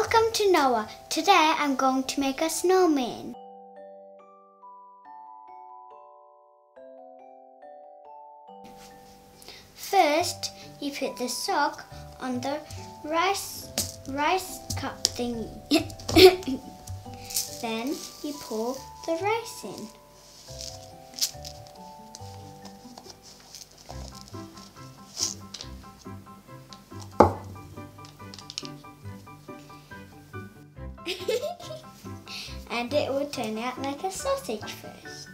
Welcome to Noah. Today I'm going to make a snowman. First, you put the sock on the rice rice cup thingy. then you pour the rice in. And it will turn out like a sausage first.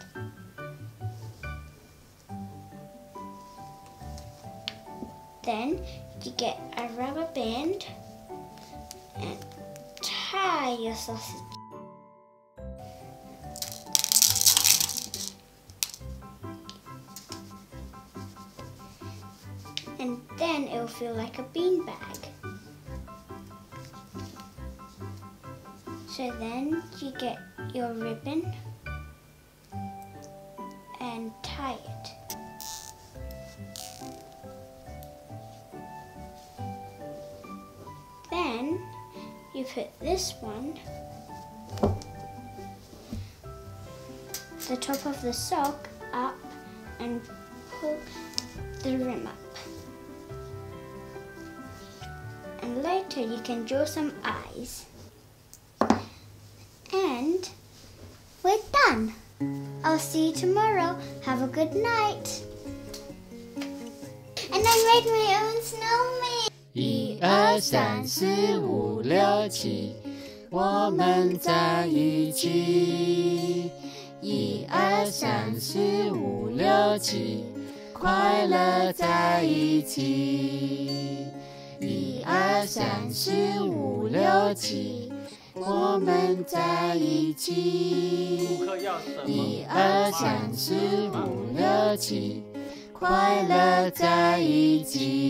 Then you get a rubber band and tie your sausage. And then it will feel like a bean bag. So then you get your ribbon and tie it. Then you put this one, the top of the sock up and pull the rim up. And later you can draw some eyes. And we're done. I'll see you tomorrow. Have a good night. And I made my own snowman. 一二三四五六七，我们在一起。一二三四五六七，快乐在一起。一二三四五六七， 我们在一起。一二三四五六七，快乐在一起。